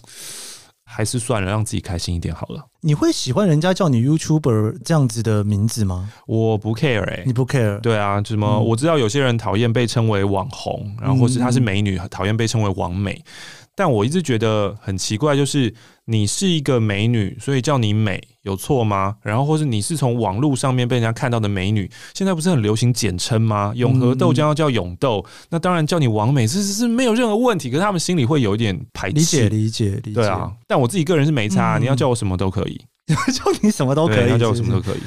还是算了，让自己开心一点好了。你会喜欢人家叫你 YouTuber 这样子的名字吗？我不 care 哎、欸，你不 care？对啊，什么、嗯？我知道有些人讨厌被称为网红，然后或是她是美女，讨厌被称为网美。但我一直觉得很奇怪，就是你是一个美女，所以叫你美有错吗？然后或是你是从网络上面被人家看到的美女，现在不是很流行简称吗？永和豆浆要叫永豆，那当然叫你王美，这是是没有任何问题。可是他们心里会有一点排斥，理解理解理解。对啊，但我自己个人是没差，你要叫我什么都可以，叫你什么都可以，要叫我什么都可以。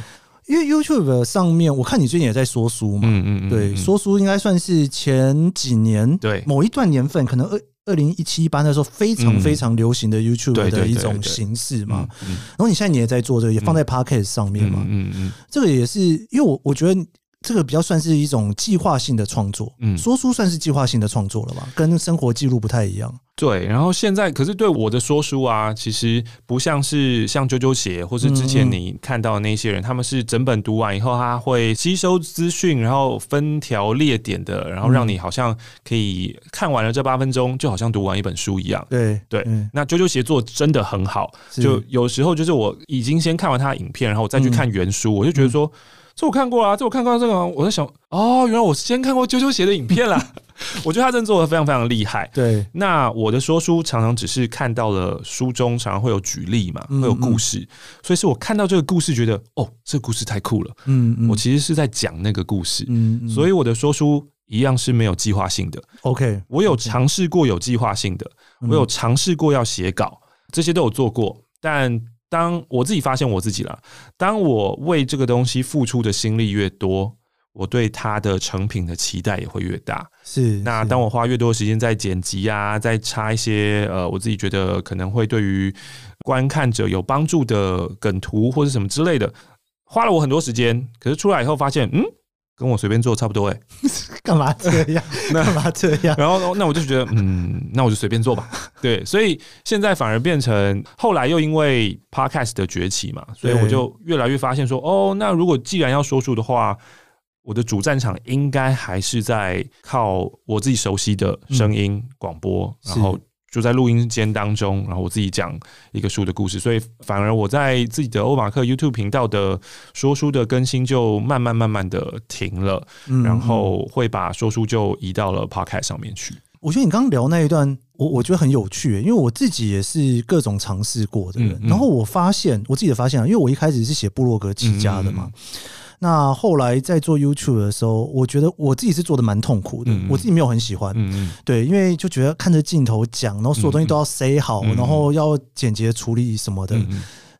因为 YouTube 上面，我看你最近也在说书嘛，嗯嗯嗯，对，说书应该算是前几年对某一段年份，可能二。二零一七一八那时候非常非常流行的 YouTube 的一种形式嘛，然后你现在你也在做这个，也放在 Podcast 上面嘛，嗯嗯，这个也是因为我我觉得。这个比较算是一种计划性的创作，嗯，说书算是计划性的创作了吧？跟生活记录不太一样。对，然后现在可是对我的说书啊，其实不像是像啾啾鞋，或是之前你看到的那些人，他们是整本读完以后，他会吸收资讯，然后分条列点的，然后让你好像可以看完了这八分钟，就好像读完一本书一样。对对，那啾啾鞋做真的很好，就有时候就是我已经先看完他的影片，然后我再去看原书，我就觉得说。这我看过啊，这我看过这个，我在想，哦，原来我先看过啾啾鞋的影片啦。我觉得他真的做的非常非常厉害。对，那我的说书常常只是看到了书中常常会有举例嘛，会有故事，所以是我看到这个故事觉得，哦，这个故事太酷了。嗯嗯，我其实是在讲那个故事。嗯嗯，所以我的说书一样是没有计划性的。OK，我有尝试过有计划性的，我有尝试过要写稿，这些都有做过，但。当我自己发现我自己了，当我为这个东西付出的心力越多，我对它的成品的期待也会越大。是，那当我花越多的时间在剪辑啊，在插一些呃，我自己觉得可能会对于观看者有帮助的梗图或者什么之类的，花了我很多时间，可是出来以后发现，嗯。跟我随便做差不多哎、欸，干嘛这样？那干嘛这样？然后那我就觉得，嗯，那我就随便做吧。对，所以现在反而变成后来又因为 Podcast 的崛起嘛，所以我就越来越发现说，哦，那如果既然要说书的话，我的主战场应该还是在靠我自己熟悉的声音广播，然后就在录音间当中，然后我自己讲一个书的故事，所以反而我在自己的欧马克 YouTube 频道的说书的更新就慢慢慢慢的停了，嗯、然后会把说书就移到了 Podcast 上面去。我觉得你刚刚聊那一段，我我觉得很有趣，因为我自己也是各种尝试过的人，嗯嗯、然后我发现我自己的发现啊，因为我一开始是写布洛格起家的嘛。那后来在做 YouTube 的时候，我觉得我自己是做的蛮痛苦的，嗯、我自己没有很喜欢，嗯、对，因为就觉得看着镜头讲，然后所有东西都要塞好，嗯、然后要简洁处理什么的。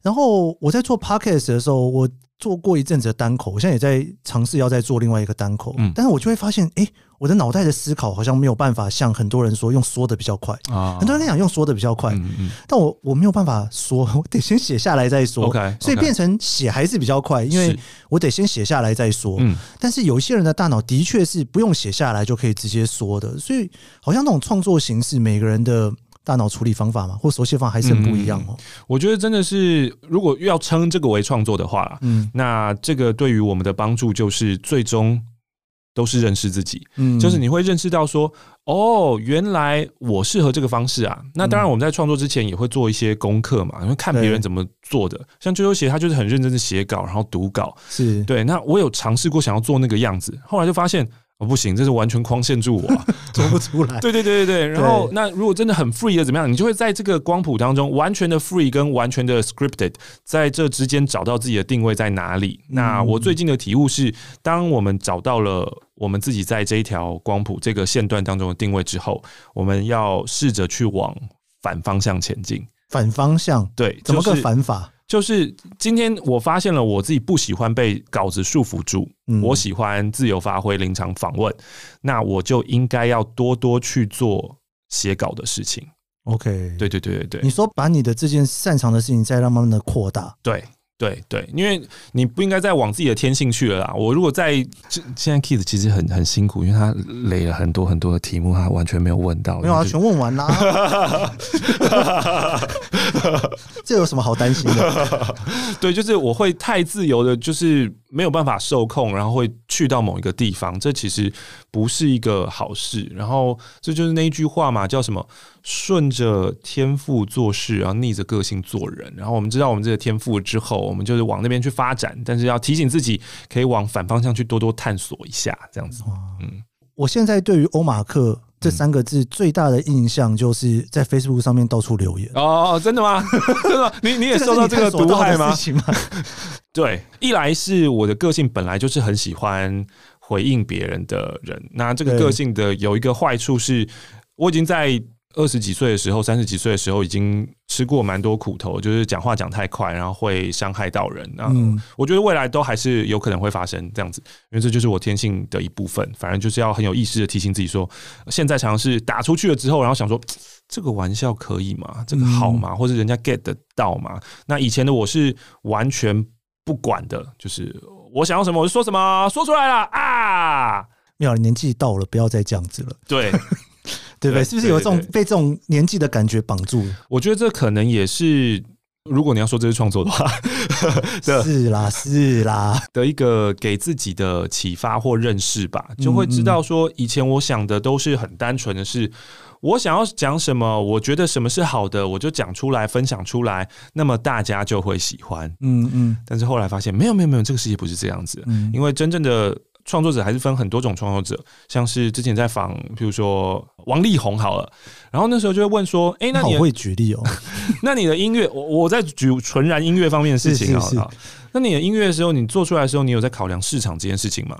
嗯、然后我在做 Podcast 的时候，我做过一阵子的单口，我现在也在尝试要再做另外一个单口，嗯、但是我就会发现，哎、欸。我的脑袋的思考好像没有办法像很多人说用说的比较快啊，很多人讲用说的比较快，嗯嗯但我我没有办法说，我得先写下来再说。OK，所以变成写还是比较快，因为我得先写下来再说。嗯，但是有一些人的大脑的确是不用写下来就可以直接说的，所以好像那种创作形式，每个人的大脑处理方法嘛，或手写方法还是很不一样哦。我觉得真的是，如果要称这个为创作的话，嗯，那这个对于我们的帮助就是最终。都是认识自己，嗯，就是你会认识到说，哦，原来我适合这个方式啊。那当然，我们在创作之前也会做一些功课嘛，因为看别人怎么做的。像啾啾鞋，他就是很认真的写稿，然后读稿，是对。那我有尝试过想要做那个样子，后来就发现。哦，不行，这是完全框限住我，啊，做不出来。对对对对对。然后，那如果真的很 free 的怎么样？你就会在这个光谱当中，完全的 free 跟完全的 scripted，在这之间找到自己的定位在哪里。那我最近的体悟是，当我们找到了我们自己在这一条光谱这个线段当中的定位之后，我们要试着去往反方向前进。反方向，对，怎么个反法？就是今天我发现了我自己不喜欢被稿子束缚住，嗯、我喜欢自由发挥、临场访问，那我就应该要多多去做写稿的事情。OK，对对对对对，你说把你的这件擅长的事情再让慢慢的扩大，对。对对，因为你不应该再往自己的天性去了啦。我如果在现在 Kids 其实很很辛苦，因为他累了很多很多的题目，他完全没有问到。没有啊，全问完啦。这有什么好担心的？对，就是我会太自由的，就是。没有办法受控，然后会去到某一个地方，这其实不是一个好事。然后这就是那一句话嘛，叫什么？顺着天赋做事，然后逆着个性做人。然后我们知道我们这个天赋之后，我们就是往那边去发展，但是要提醒自己，可以往反方向去多多探索一下，这样子。嗯，我现在对于欧马克。这三个字最大的印象就是在 Facebook 上面到处留言哦，真的吗？真的吗？你你也受到这个毒害吗？对，一来是我的个性本来就是很喜欢回应别人的人，那这个个性的有一个坏处是，我已经在。二十几岁的时候，三十几岁的时候，已经吃过蛮多苦头，就是讲话讲太快，然后会伤害到人。那我觉得未来都还是有可能会发生这样子，因为这就是我天性的一部分。反正就是要很有意识的提醒自己说，现在尝试打出去了之后，然后想说这个玩笑可以吗？这个好吗？或者人家 get 得到吗？那以前的我是完全不管的，就是我想要什么我就说什么，说出来了啊！没有，年纪到了，不要再这样子了。对。对不对？是不是有这种被这种年纪的感觉绑住？我觉得这可能也是，如果你要说这是创作的话，是啦，是啦的一个给自己的启发或认识吧，就会知道说，以前我想的都是很单纯的是，我想要讲什么，我觉得什么是好的，我就讲出来，分享出来，那么大家就会喜欢。嗯嗯。但是后来发现，没有没有没有，这个世界不是这样子，因为真正的。创作者还是分很多种创作者，像是之前在访，比如说王力宏好了，然后那时候就会问说：“哎、欸，那你会举例哦？那你的音乐，我我在举纯然音乐方面的事情啊。那你的音乐的时候，你做出来的时候，你有在考量市场这件事情吗？”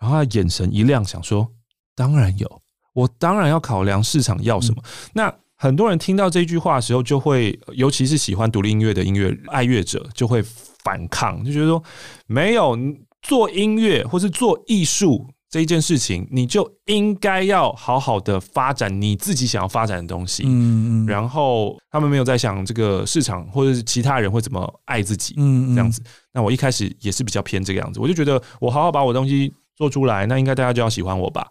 然后他眼神一亮，想说：“当然有，我当然要考量市场要什么。嗯”那很多人听到这句话的时候，就会，尤其是喜欢独立音乐的音乐爱乐者，就会反抗，就觉得说没有。做音乐或是做艺术这一件事情，你就应该要好好的发展你自己想要发展的东西。嗯嗯。然后他们没有在想这个市场或者是其他人会怎么爱自己。嗯这样子。那我一开始也是比较偏这个样子，我就觉得我好好把我东西做出来，那应该大家就要喜欢我吧。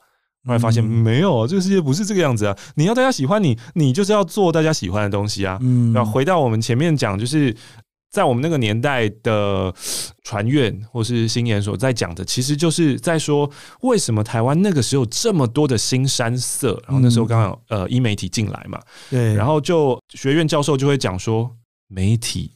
后来发现没有，这个世界不是这个样子啊！你要大家喜欢你，你就是要做大家喜欢的东西啊。嗯。然后回到我们前面讲，就是。在我们那个年代的传院或是新研所在讲的，其实就是在说为什么台湾那个时候这么多的新山色。然后那时候刚好呃，医媒体进来嘛，对，然后就学院教授就会讲说媒体。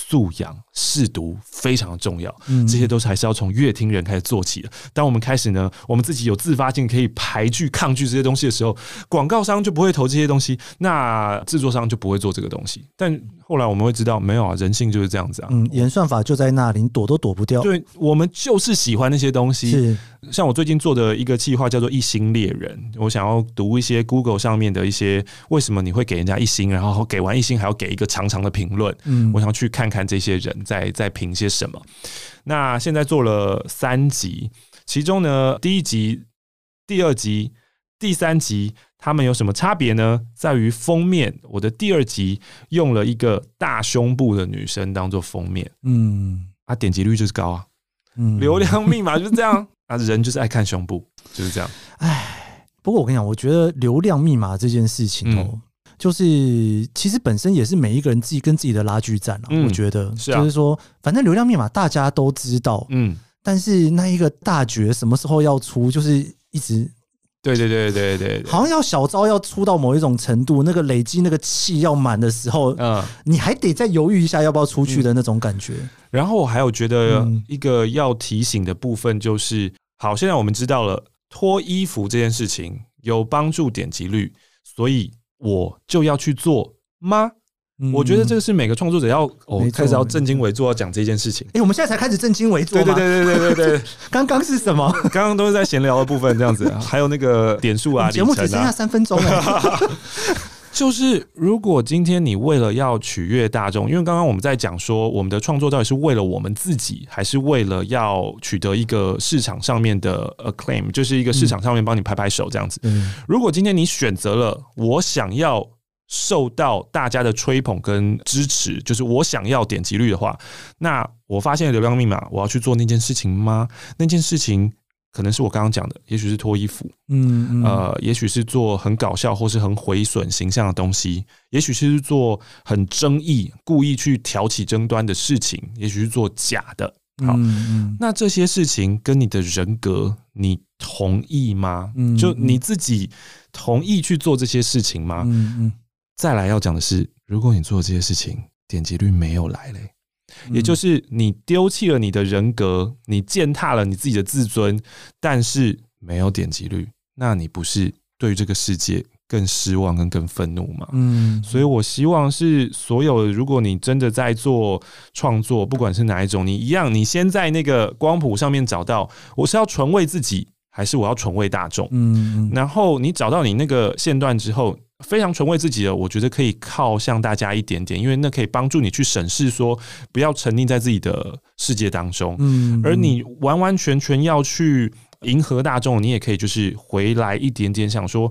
素养试读非常的重要，这些都是还是要从乐听人开始做起的。当我们开始呢，我们自己有自发性可以排拒、抗拒这些东西的时候，广告商就不会投这些东西，那制作商就不会做这个东西。但后来我们会知道，没有啊，人性就是这样子啊。嗯，演算法就在那里，你躲都躲不掉。对，我们就是喜欢那些东西。是，像我最近做的一个计划叫做“一星猎人”，我想要读一些 Google 上面的一些为什么你会给人家一星，然后给完一星还要给一个长长的评论。嗯，我想去看看这些人在在评些什么。那现在做了三集，其中呢，第一集、第二集、第三集。他们有什么差别呢？在于封面，我的第二集用了一个大胸部的女生当做封面，嗯，啊，点击率就是高啊，嗯，流量密码就是这样啊，人就是爱看胸部，就是这样。哎，不过我跟你讲，我觉得流量密码这件事情哦，嗯、就是其实本身也是每一个人自己跟自己的拉锯战啊。嗯、我觉得是啊，就是说，反正流量密码大家都知道，嗯，但是那一个大绝什么时候要出，就是一直。对对对对对，好像要小招要出到某一种程度，那个累积那个气要满的时候，嗯，你还得再犹豫一下要不要出去的那种感觉。然后我还有觉得一个要提醒的部分就是，好，现在我们知道了脱衣服这件事情有帮助点击率，所以我就要去做吗？我觉得这个是每个创作者要哦开始要正襟危坐要讲这件事情。哎，我们现在才开始正襟危坐吗？对对对对对对，刚刚是什么？刚刚都是在闲聊的部分，这样子，还有那个点数啊，节目只剩下三分钟了。就是如果今天你为了要取悦大众，因为刚刚我们在讲说，我们的创作到底是为了我们自己，还是为了要取得一个市场上面的 acclaim，就是一个市场上面帮你拍拍手这样子。如果今天你选择了我想要。受到大家的吹捧跟支持，就是我想要点击率的话，那我发现流量密码，我要去做那件事情吗？那件事情可能是我刚刚讲的，也许是脱衣服，嗯，嗯，呃，也许是做很搞笑或是很毁损形象的东西，也许是做很争议、故意去挑起争端的事情，也许是做假的。好，嗯嗯，那这些事情跟你的人格，你同意吗？嗯，就你自己同意去做这些事情吗？再来要讲的是，如果你做这些事情，点击率没有来嘞，也就是你丢弃了你的人格，你践踏了你自己的自尊，但是没有点击率，那你不是对于这个世界更失望跟更愤怒吗？嗯，所以我希望是所有，如果你真的在做创作，不管是哪一种，你一样，你先在那个光谱上面找到，我是要纯为自己，还是我要纯为大众？嗯，然后你找到你那个线段之后。非常纯为自己的，我觉得可以靠向大家一点点，因为那可以帮助你去审视，说不要沉溺在自己的世界当中。嗯，而你完完全全要去迎合大众，你也可以就是回来一点点，想说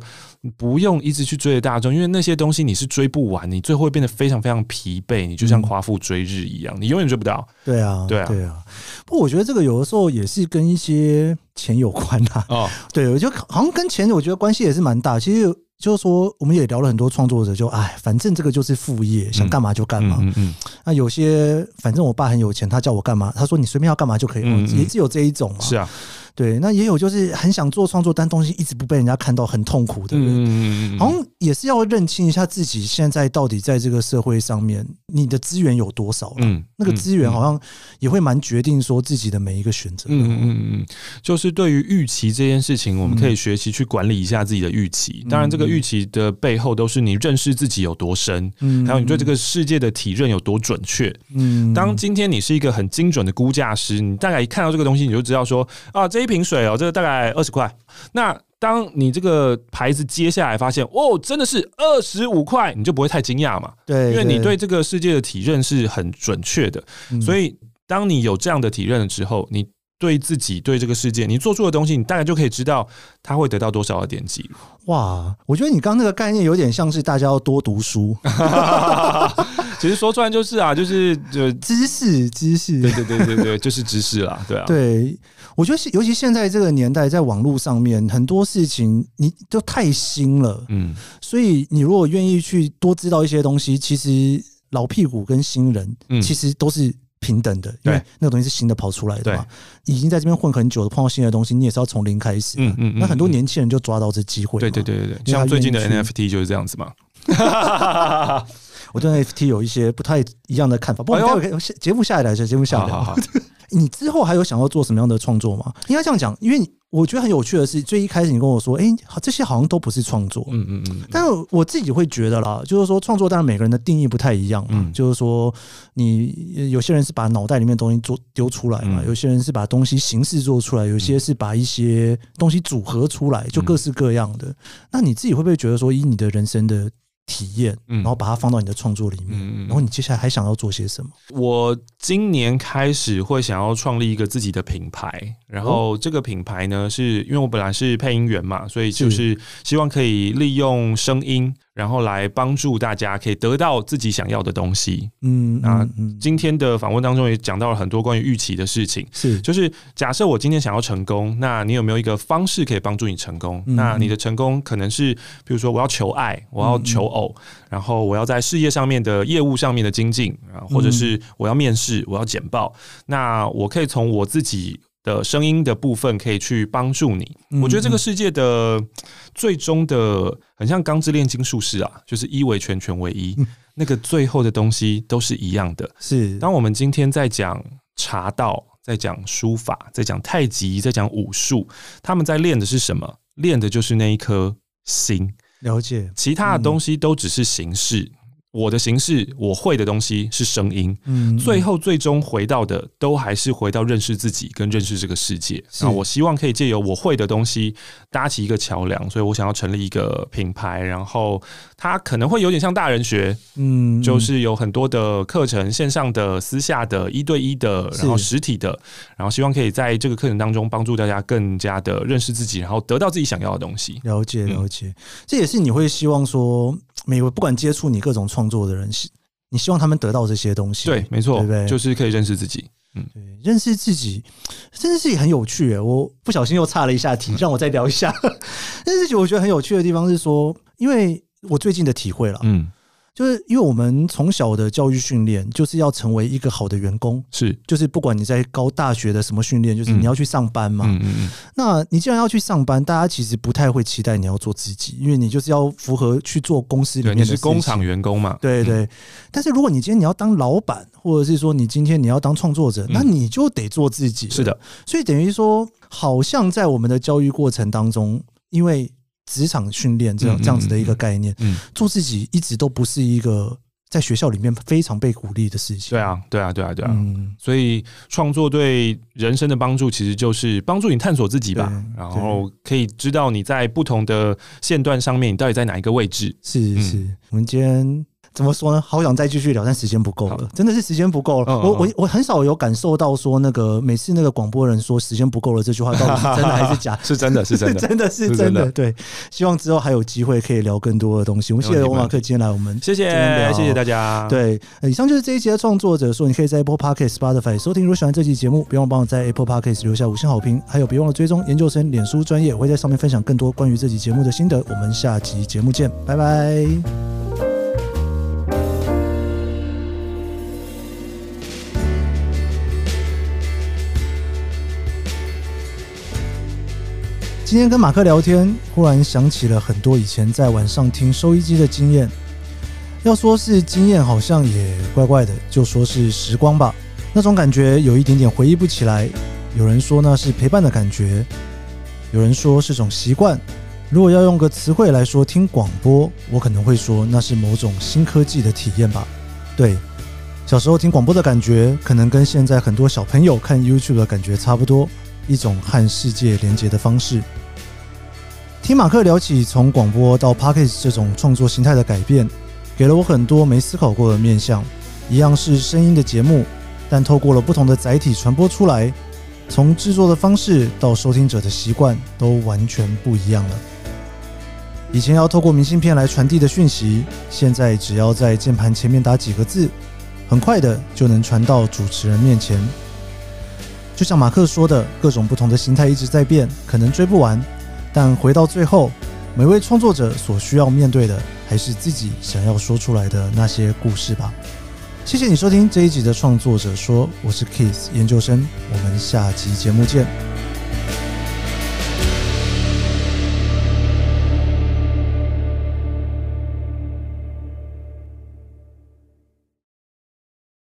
不用一直去追着大众，因为那些东西你是追不完，你最后会变得非常非常疲惫，你就像夸父追日一样，你永远追不到。对啊，对啊，对啊。不过我觉得这个有的时候也是跟一些钱有关啊。哦，对，我觉得好像跟钱，我觉得关系也是蛮大。其实。就是说，我们也聊了很多创作者，就哎，反正这个就是副业，想干嘛就干嘛。嗯嗯，嗯，那有些，反正我爸很有钱，他叫我干嘛，他说你随便要干嘛就可以，嗯嗯，也只有这一种嘛。是啊。对，那也有就是很想做创作，但东西一直不被人家看到，很痛苦的人。嗯，好像也是要认清一下自己现在到底在这个社会上面，你的资源有多少。嗯，那个资源好像也会蛮决定说自己的每一个选择。嗯嗯嗯，就是对于预期这件事情，我们可以学习去管理一下自己的预期。当然，这个预期的背后都是你认识自己有多深，嗯，还有你对这个世界的体认有多准确。嗯，当今天你是一个很精准的估价师，你大概一看到这个东西，你就知道说啊这。一瓶水哦，这个大概二十块。那当你这个牌子接下来发现哦，真的是二十五块，你就不会太惊讶嘛？对，因为你对这个世界的体认是很准确的。所以，当你有这样的体认了之后，你对自己、对这个世界，你做出的东西，你大概就可以知道它会得到多少的点击。哇，我觉得你刚刚那个概念有点像是大家要多读书。其实说出来就是啊，就是就知识，知识，对对对对对，就是知识啦，对啊。对，我觉得是尤其现在这个年代，在网络上面很多事情你都太新了，嗯，所以你如果愿意去多知道一些东西，其实老屁股跟新人，嗯其实都是平等的，因为那个东西是新的跑出来的嘛。已经在这边混很久的，碰到新的东西，你也是要从零开始。嗯嗯嗯那很多年轻人就抓到这机会。对对对对对，像最近的 NFT 就是这样子嘛。我对 NFT 有一些不太一样的看法。不过待会节目下来的节目下来。好好好你之后还有想要做什么样的创作吗？应该这样讲，因为我觉得很有趣的是，最一开始你跟我说，哎、欸，这些好像都不是创作。嗯嗯嗯。但是我自己会觉得啦，就是说创作，当然每个人的定义不太一样嘛。嗯、就是说，你有些人是把脑袋里面的东西做丢出来嘛，嗯、有些人是把东西形式做出来，有些是把一些东西组合出来，就各式各样的。嗯、那你自己会不会觉得说，以你的人生的体验，然后把它放到你的创作里面，然后你接下来还想要做些什么？我今年开始会想要创立一个自己的品牌，然后这个品牌呢，是因为我本来是配音员嘛，所以就是希望可以利用声音。然后来帮助大家可以得到自己想要的东西。嗯，那今天的访问当中也讲到了很多关于预期的事情。是，就是假设我今天想要成功，那你有没有一个方式可以帮助你成功？嗯、那你的成功可能是，比如说我要求爱，我要求偶，嗯、然后我要在事业上面的业务上面的精进啊，或者是我要面试，我要简报。那我可以从我自己的声音的部分可以去帮助你。我觉得这个世界的最终的。很像《钢之炼金术师》啊，就是一为全，全为一，嗯、那个最后的东西都是一样的。是，当我们今天在讲茶道，在讲书法，在讲太极，在讲武术，他们在练的是什么？练的就是那一颗心。了解，其他的东西都只是形式。嗯我的形式，我会的东西是声音，嗯，最后最终回到的都还是回到认识自己跟认识这个世界。那我希望可以借由我会的东西搭起一个桥梁，所以我想要成立一个品牌，然后它可能会有点像大人学，嗯，就是有很多的课程，线上的、私下的、一对一的，然后实体的，然后希望可以在这个课程当中帮助大家更加的认识自己，然后得到自己想要的东西。了解，了解，这也是你会希望说。每个不管接触你各种创作的人，你希望他们得到这些东西。对，没错，对不对？就是可以认识自己。嗯，对，认识自己，认识自己很有趣诶。我不小心又岔了一下题，让我再聊一下。认识自己，我觉得很有趣的地方是说，因为我最近的体会了，嗯。就是因为我们从小的教育训练，就是要成为一个好的员工，是，就是不管你在高大学的什么训练，就是你要去上班嘛。嗯嗯嗯。那你既然要去上班，大家其实不太会期待你要做自己，因为你就是要符合去做公司里面的。你是工厂员工嘛？对对。但是如果你今天你要当老板，或者是说你今天你要当创作者，那你就得做自己。是的。所以等于说，好像在我们的教育过程当中，因为。职场训练这样这样子的一个概念，嗯，做自己一直都不是一个在学校里面非常被鼓励的事情。对啊，对啊，对啊，对啊。嗯，所以创作对人生的帮助，其实就是帮助你探索自己吧，然后可以知道你在不同的线段上面，你到底在哪一个位置。是是，我们今天。怎么说呢？好想再继续聊，但时间不够了，真的是时间不够了。我我我很少有感受到说那个每次那个广播人说时间不够了这句话到底是真的还是假？是真的，是真的，真的是真的。对，希望之后还有机会可以聊更多的东西。我们谢谢欧马克今天来我们，谢谢谢谢大家。对，以上就是这一集的创作者说，你可以在 Apple Podcast、Spotify 收听。如果喜欢这期节目，别忘了帮我在 Apple Podcast 留下五星好评，还有别忘了追踪研究生脸书专业，我会在上面分享更多关于这期节目的心得。我们下期节目见，拜拜。今天跟马克聊天，忽然想起了很多以前在晚上听收音机的经验。要说是经验，好像也怪怪的，就说是时光吧。那种感觉有一点点回忆不起来。有人说那是陪伴的感觉，有人说是种习惯。如果要用个词汇来说听广播，我可能会说那是某种新科技的体验吧。对，小时候听广播的感觉，可能跟现在很多小朋友看 YouTube 的感觉差不多。一种和世界连接的方式。听马克聊起从广播到 Podcast 这种创作形态的改变，给了我很多没思考过的面向。一样是声音的节目，但透过了不同的载体传播出来，从制作的方式到收听者的习惯都完全不一样了。以前要透过明信片来传递的讯息，现在只要在键盘前面打几个字，很快的就能传到主持人面前。就像马克说的，各种不同的形态一直在变，可能追不完。但回到最后，每位创作者所需要面对的，还是自己想要说出来的那些故事吧。谢谢你收听这一集的创作者说，我是 Kiss 研究生，我们下集节目见。